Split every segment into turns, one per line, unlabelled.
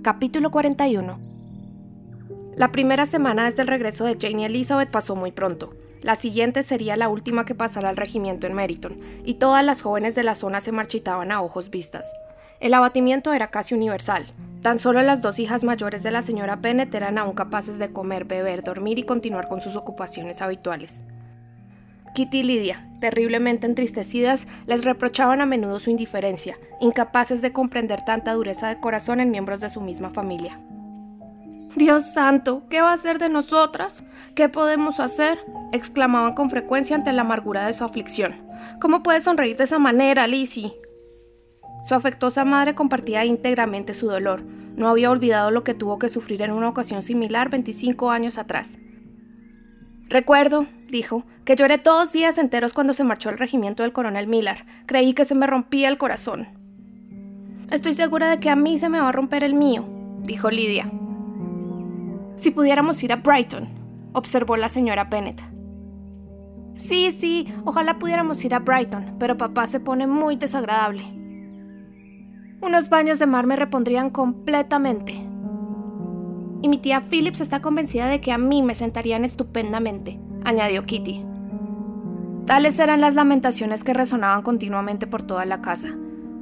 Capítulo 41 La primera semana desde el regreso de Jane y Elizabeth pasó muy pronto. La siguiente sería la última que pasara al regimiento en Meriton, y todas las jóvenes de la zona se marchitaban a ojos vistas. El abatimiento era casi universal. Tan solo las dos hijas mayores de la señora Bennet eran aún capaces de comer, beber, dormir y continuar con sus ocupaciones habituales. Kitty y Lydia, terriblemente entristecidas, les reprochaban a menudo su indiferencia, incapaces de comprender tanta dureza de corazón en miembros de su misma familia. Dios santo, ¿qué va a hacer de nosotras? ¿Qué podemos hacer? exclamaban con frecuencia ante la amargura de su aflicción. ¿Cómo puedes sonreír de esa manera, Lizzie? Su afectuosa madre compartía íntegramente su dolor. No había olvidado lo que tuvo que sufrir en una ocasión similar 25 años atrás. Recuerdo, dijo, que lloré todos días enteros cuando se marchó el regimiento del coronel Miller. Creí que se me rompía el corazón. Estoy segura de que a mí se me va a romper el mío, dijo Lidia. Si pudiéramos ir a Brighton, observó la señora Bennett. Sí, sí, ojalá pudiéramos ir a Brighton, pero papá se pone muy desagradable. Unos baños de mar me repondrían completamente. Y mi tía Phillips está convencida de que a mí me sentarían estupendamente, añadió Kitty. Tales eran las lamentaciones que resonaban continuamente por toda la casa.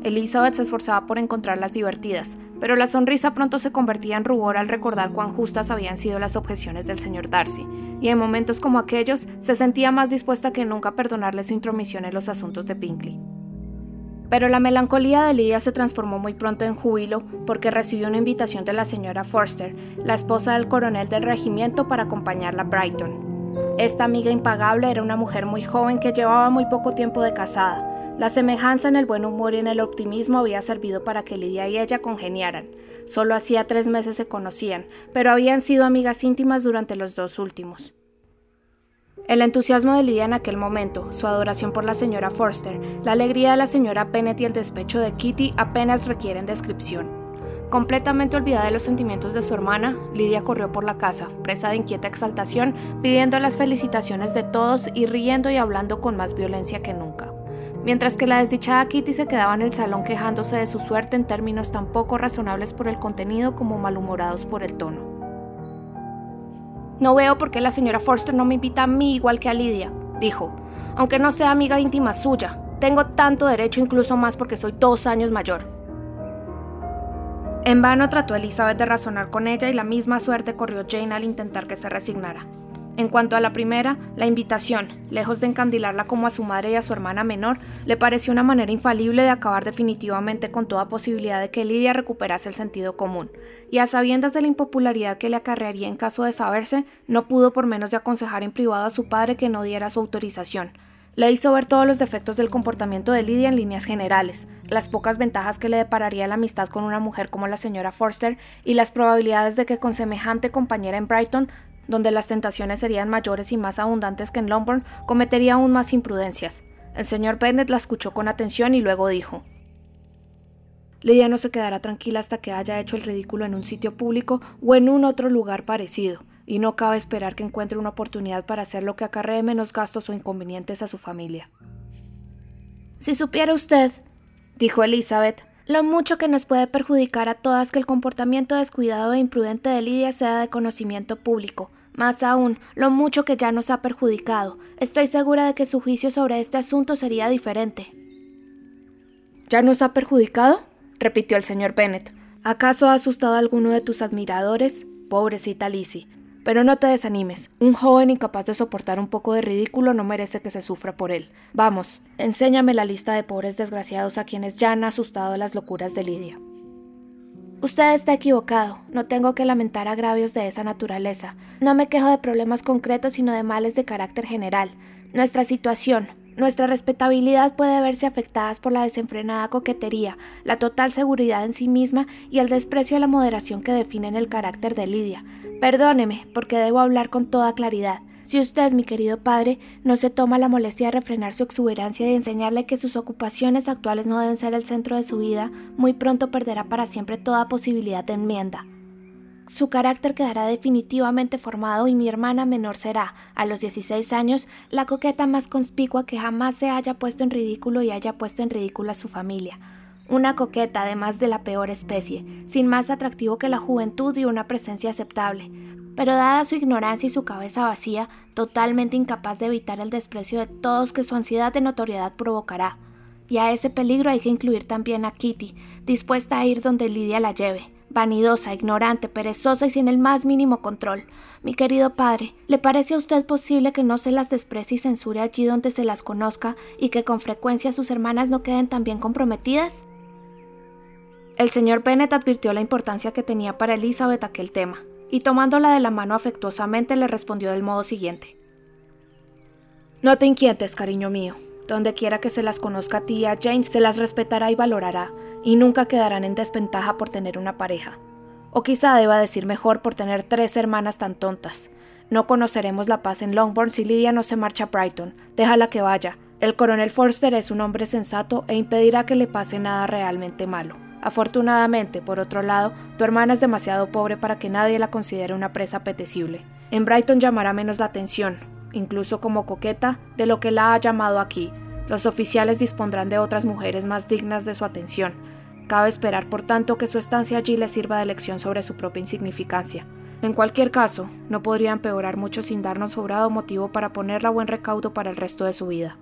Elizabeth se esforzaba por encontrarlas divertidas, pero la sonrisa pronto se convertía en rubor al recordar cuán justas habían sido las objeciones del señor Darcy, y en momentos como aquellos se sentía más dispuesta que nunca a perdonarle su intromisión en los asuntos de Pinkley. Pero la melancolía de Lydia se transformó muy pronto en júbilo porque recibió una invitación de la señora Forster, la esposa del coronel del regimiento, para acompañarla a Brighton. Esta amiga impagable era una mujer muy joven que llevaba muy poco tiempo de casada, la semejanza en el buen humor y en el optimismo había servido para que Lidia y ella congeniaran. Solo hacía tres meses se conocían, pero habían sido amigas íntimas durante los dos últimos. El entusiasmo de Lidia en aquel momento, su adoración por la señora Forster, la alegría de la señora Bennet y el despecho de Kitty apenas requieren descripción. Completamente olvidada de los sentimientos de su hermana, Lidia corrió por la casa, presa de inquieta exaltación, pidiendo las felicitaciones de todos y riendo y hablando con más violencia que nunca mientras que la desdichada Kitty se quedaba en el salón quejándose de su suerte en términos tan poco razonables por el contenido como malhumorados por el tono. No veo por qué la señora Forster no me invita a mí igual que a Lidia, dijo, aunque no sea amiga íntima suya. Tengo tanto derecho, incluso más porque soy dos años mayor. En vano trató Elizabeth de razonar con ella y la misma suerte corrió Jane al intentar que se resignara. En cuanto a la primera, la invitación, lejos de encandilarla como a su madre y a su hermana menor, le pareció una manera infalible de acabar definitivamente con toda posibilidad de que Lidia recuperase el sentido común, y a sabiendas de la impopularidad que le acarrearía en caso de saberse, no pudo por menos de aconsejar en privado a su padre que no diera su autorización. Le hizo ver todos los defectos del comportamiento de Lidia en líneas generales, las pocas ventajas que le depararía la amistad con una mujer como la señora Forster y las probabilidades de que con semejante compañera en Brighton donde las tentaciones serían mayores y más abundantes que en Longbourn, cometería aún más imprudencias. El señor Bennett la escuchó con atención y luego dijo Lidia no se quedará tranquila hasta que haya hecho el ridículo en un sitio público o en un otro lugar parecido, y no cabe esperar que encuentre una oportunidad para hacer lo que acarree menos gastos o inconvenientes a su familia. Si supiera usted, dijo Elizabeth, lo mucho que nos puede perjudicar a todas que el comportamiento descuidado e imprudente de Lidia sea de conocimiento público. Más aún, lo mucho que ya nos ha perjudicado. Estoy segura de que su juicio sobre este asunto sería diferente. ¿Ya nos ha perjudicado? repitió el señor Bennet. ¿Acaso ha asustado a alguno de tus admiradores? Pobrecita Lizzie. Pero no te desanimes. Un joven incapaz de soportar un poco de ridículo no merece que se sufra por él. Vamos, enséñame la lista de pobres desgraciados a quienes ya han asustado las locuras de Lidia. Usted está equivocado. No tengo que lamentar agravios de esa naturaleza. No me quejo de problemas concretos, sino de males de carácter general. Nuestra situación, nuestra respetabilidad puede verse afectadas por la desenfrenada coquetería, la total seguridad en sí misma y el desprecio a la moderación que definen el carácter de Lidia. Perdóneme, porque debo hablar con toda claridad. Si usted, mi querido padre, no se toma la molestia de refrenar su exuberancia y de enseñarle que sus ocupaciones actuales no deben ser el centro de su vida, muy pronto perderá para siempre toda posibilidad de enmienda. Su carácter quedará definitivamente formado y mi hermana menor será, a los 16 años, la coqueta más conspicua que jamás se haya puesto en ridículo y haya puesto en ridículo a su familia. una coqueta además de la peor especie, sin más atractivo que la juventud y una presencia aceptable, pero dada su ignorancia y su cabeza vacía, totalmente incapaz de evitar el desprecio de todos que su ansiedad de notoriedad provocará. Y a ese peligro hay que incluir también a Kitty, dispuesta a ir donde Lidia la lleve, vanidosa, ignorante, perezosa y sin el más mínimo control. Mi querido padre, ¿le parece a usted posible que no se las desprecie y censure allí donde se las conozca y que con frecuencia sus hermanas no queden tan bien comprometidas? El señor Bennet advirtió la importancia que tenía para Elizabeth aquel tema, y tomándola de la mano afectuosamente le respondió del modo siguiente. No te inquietes, cariño mío. Donde quiera que se las conozca a ti y a Jane, se las respetará y valorará, y nunca quedarán en desventaja por tener una pareja. O quizá deba decir mejor por tener tres hermanas tan tontas. No conoceremos la paz en Longbourn si Lydia no se marcha a Brighton. Déjala que vaya. El coronel Forster es un hombre sensato e impedirá que le pase nada realmente malo. Afortunadamente, por otro lado, tu hermana es demasiado pobre para que nadie la considere una presa apetecible. En Brighton llamará menos la atención, incluso como coqueta, de lo que la ha llamado aquí. Los oficiales dispondrán de otras mujeres más dignas de su atención. Cabe esperar, por tanto, que su estancia allí le sirva de lección sobre su propia insignificancia. En cualquier caso, no podría empeorar mucho sin darnos sobrado motivo para ponerla a buen recaudo para el resto de su vida.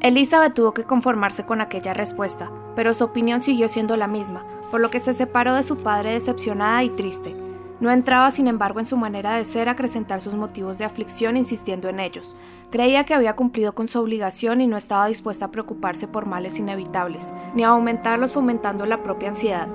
Elizabeth tuvo que conformarse con aquella respuesta, pero su opinión siguió siendo la misma, por lo que se separó de su padre decepcionada y triste. No entraba, sin embargo, en su manera de ser acrecentar sus motivos de aflicción insistiendo en ellos. Creía que había cumplido con su obligación y no estaba dispuesta a preocuparse por males inevitables, ni a aumentarlos fomentando la propia ansiedad.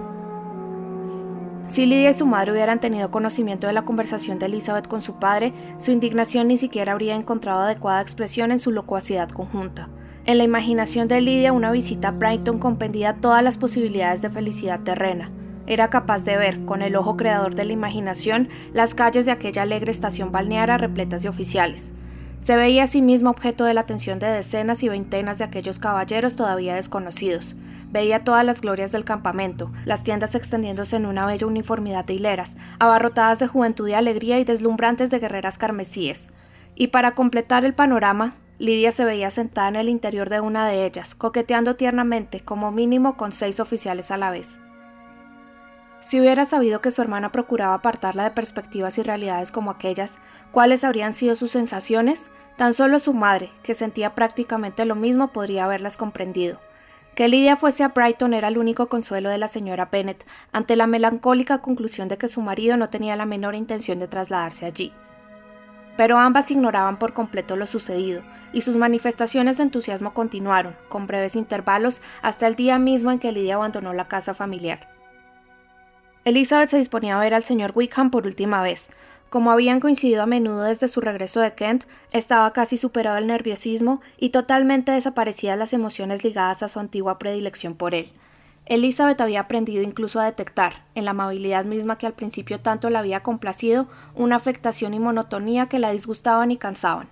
Si Lidia y su madre hubieran tenido conocimiento de la conversación de Elizabeth con su padre, su indignación ni siquiera habría encontrado adecuada expresión en su locuacidad conjunta. En la imaginación de Lidia, una visita a Brighton compendía todas las posibilidades de felicidad terrena. Era capaz de ver, con el ojo creador de la imaginación, las calles de aquella alegre estación balnearia repletas de oficiales. Se veía a sí mismo objeto de la atención de decenas y veintenas de aquellos caballeros todavía desconocidos. Veía todas las glorias del campamento, las tiendas extendiéndose en una bella uniformidad de hileras, abarrotadas de juventud y alegría y deslumbrantes de guerreras carmesíes. Y para completar el panorama, Lidia se veía sentada en el interior de una de ellas, coqueteando tiernamente, como mínimo con seis oficiales a la vez. Si hubiera sabido que su hermana procuraba apartarla de perspectivas y realidades como aquellas, ¿cuáles habrían sido sus sensaciones? Tan solo su madre, que sentía prácticamente lo mismo, podría haberlas comprendido. Que Lidia fuese a Brighton era el único consuelo de la señora Bennet ante la melancólica conclusión de que su marido no tenía la menor intención de trasladarse allí pero ambas ignoraban por completo lo sucedido, y sus manifestaciones de entusiasmo continuaron, con breves intervalos, hasta el día mismo en que Lidia abandonó la casa familiar. Elizabeth se disponía a ver al señor Wickham por última vez. Como habían coincidido a menudo desde su regreso de Kent, estaba casi superado el nerviosismo y totalmente desaparecidas las emociones ligadas a su antigua predilección por él. Elizabeth había aprendido incluso a detectar, en la amabilidad misma que al principio tanto la había complacido, una afectación y monotonía que la disgustaban y cansaban.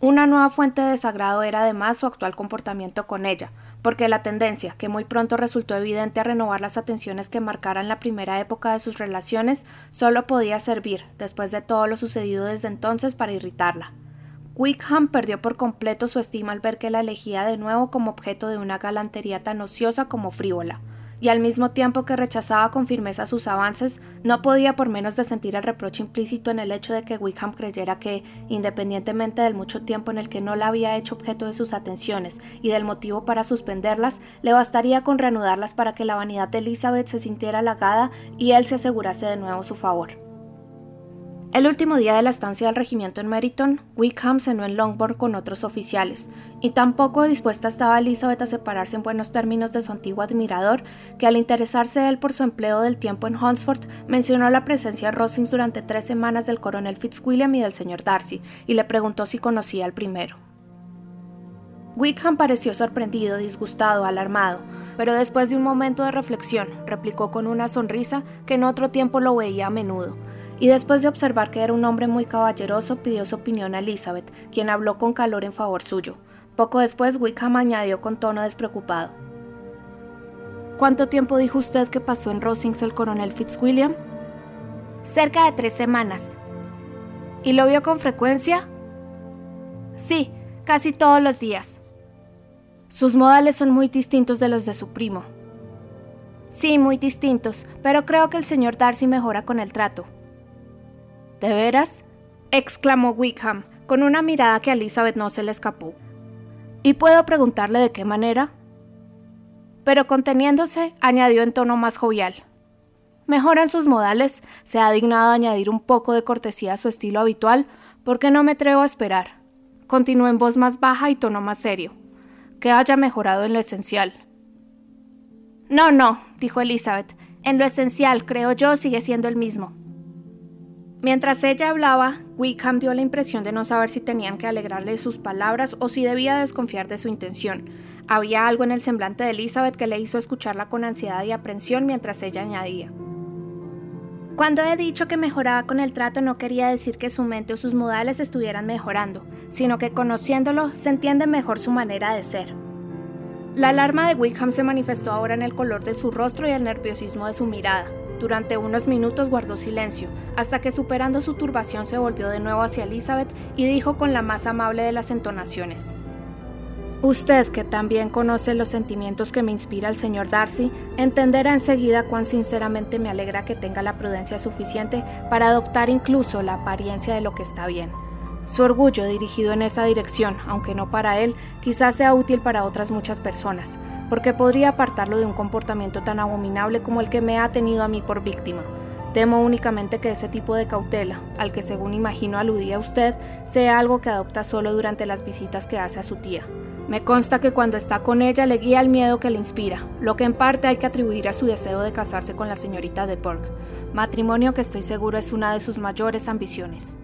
Una nueva fuente de desagrado era además su actual comportamiento con ella, porque la tendencia, que muy pronto resultó evidente a renovar las atenciones que marcaran la primera época de sus relaciones, solo podía servir, después de todo lo sucedido desde entonces, para irritarla. Wickham perdió por completo su estima al ver que la elegía de nuevo como objeto de una galantería tan ociosa como frívola, y al mismo tiempo que rechazaba con firmeza sus avances, no podía por menos de sentir el reproche implícito en el hecho de que Wickham creyera que, independientemente del mucho tiempo en el que no la había hecho objeto de sus atenciones y del motivo para suspenderlas, le bastaría con reanudarlas para que la vanidad de Elizabeth se sintiera halagada y él se asegurase de nuevo su favor. El último día de la estancia del regimiento en Meriton, Wickham cenó en Longbourn con otros oficiales, y tampoco dispuesta estaba Elizabeth a separarse en buenos términos de su antiguo admirador, que al interesarse él por su empleo del tiempo en Hunsford, mencionó la presencia en Rosings durante tres semanas del coronel Fitzwilliam y del señor Darcy, y le preguntó si conocía al primero. Wickham pareció sorprendido, disgustado, alarmado, pero después de un momento de reflexión, replicó con una sonrisa que en otro tiempo lo veía a menudo y después de observar que era un hombre muy caballeroso, pidió su opinión a Elizabeth, quien habló con calor en favor suyo. Poco después, Wickham añadió con tono despreocupado. ¿Cuánto tiempo dijo usted que pasó en Rosings el coronel Fitzwilliam?
Cerca de tres semanas.
¿Y lo vio con frecuencia?
Sí, casi todos los días.
Sus modales son muy distintos de los de su primo.
Sí, muy distintos, pero creo que el señor Darcy mejora con el trato.
¿De veras? exclamó Wickham, con una mirada que a Elizabeth no se le escapó. ¿Y puedo preguntarle de qué manera? Pero conteniéndose, añadió en tono más jovial. Mejora en sus modales, se ha dignado añadir un poco de cortesía a su estilo habitual, porque no me atrevo a esperar. Continuó en voz más baja y tono más serio. Que haya mejorado en lo esencial.
No, no, dijo Elizabeth. En lo esencial, creo yo, sigue siendo el mismo.
Mientras ella hablaba, Wickham dio la impresión de no saber si tenían que alegrarle sus palabras o si debía desconfiar de su intención. Había algo en el semblante de Elizabeth que le hizo escucharla con ansiedad y aprensión mientras ella añadía.
Cuando he dicho que mejoraba con el trato no quería decir que su mente o sus modales estuvieran mejorando, sino que conociéndolo se entiende mejor su manera de ser. La alarma de Wickham se manifestó ahora en el color de su rostro y el nerviosismo de su mirada. Durante unos minutos guardó silencio, hasta que superando su turbación se volvió de nuevo hacia Elizabeth y dijo con la más amable de las entonaciones. Usted, que también conoce los sentimientos que me inspira el señor Darcy, entenderá enseguida cuán sinceramente me alegra que tenga la prudencia suficiente para adoptar incluso la apariencia de lo que está bien. Su orgullo dirigido en esa dirección, aunque no para él, quizás sea útil para otras muchas personas, porque podría apartarlo de un comportamiento tan abominable como el que me ha tenido a mí por víctima. Temo únicamente que ese tipo de cautela, al que según imagino aludía usted, sea algo que adopta solo durante las visitas que hace a su tía. Me consta que cuando está con ella le guía el miedo que le inspira, lo que en parte hay que atribuir a su deseo de casarse con la señorita de Burke, matrimonio que estoy seguro es una de sus mayores ambiciones.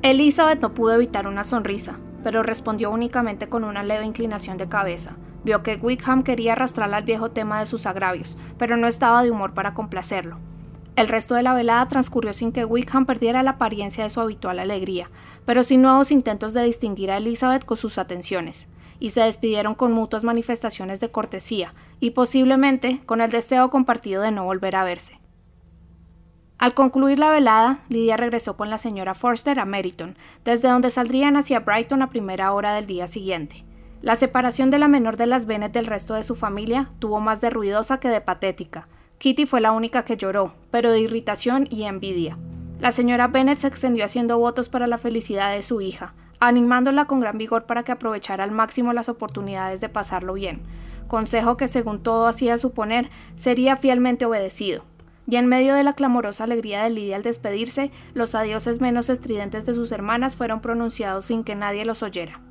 Elizabeth no pudo evitar una sonrisa, pero respondió únicamente con una leve inclinación de cabeza, Vio que Wickham quería arrastrarla al viejo tema de sus agravios, pero no estaba de humor para complacerlo. El resto de la velada transcurrió sin que Wickham perdiera la apariencia de su habitual alegría, pero sin nuevos intentos de distinguir a Elizabeth con sus atenciones, y se despidieron con mutuas manifestaciones de cortesía, y posiblemente con el deseo compartido de no volver a verse. Al concluir la velada, Lydia regresó con la señora Forster a Meriton, desde donde saldrían hacia Brighton a primera hora del día siguiente. La separación de la menor de las Bennet del resto de su familia tuvo más de ruidosa que de patética. Kitty fue la única que lloró, pero de irritación y envidia. La señora Bennet se extendió haciendo votos para la felicidad de su hija, animándola con gran vigor para que aprovechara al máximo las oportunidades de pasarlo bien, consejo que según todo hacía suponer sería fielmente obedecido. Y en medio de la clamorosa alegría de Lidia al despedirse, los adioses menos estridentes de sus hermanas fueron pronunciados sin que nadie los oyera.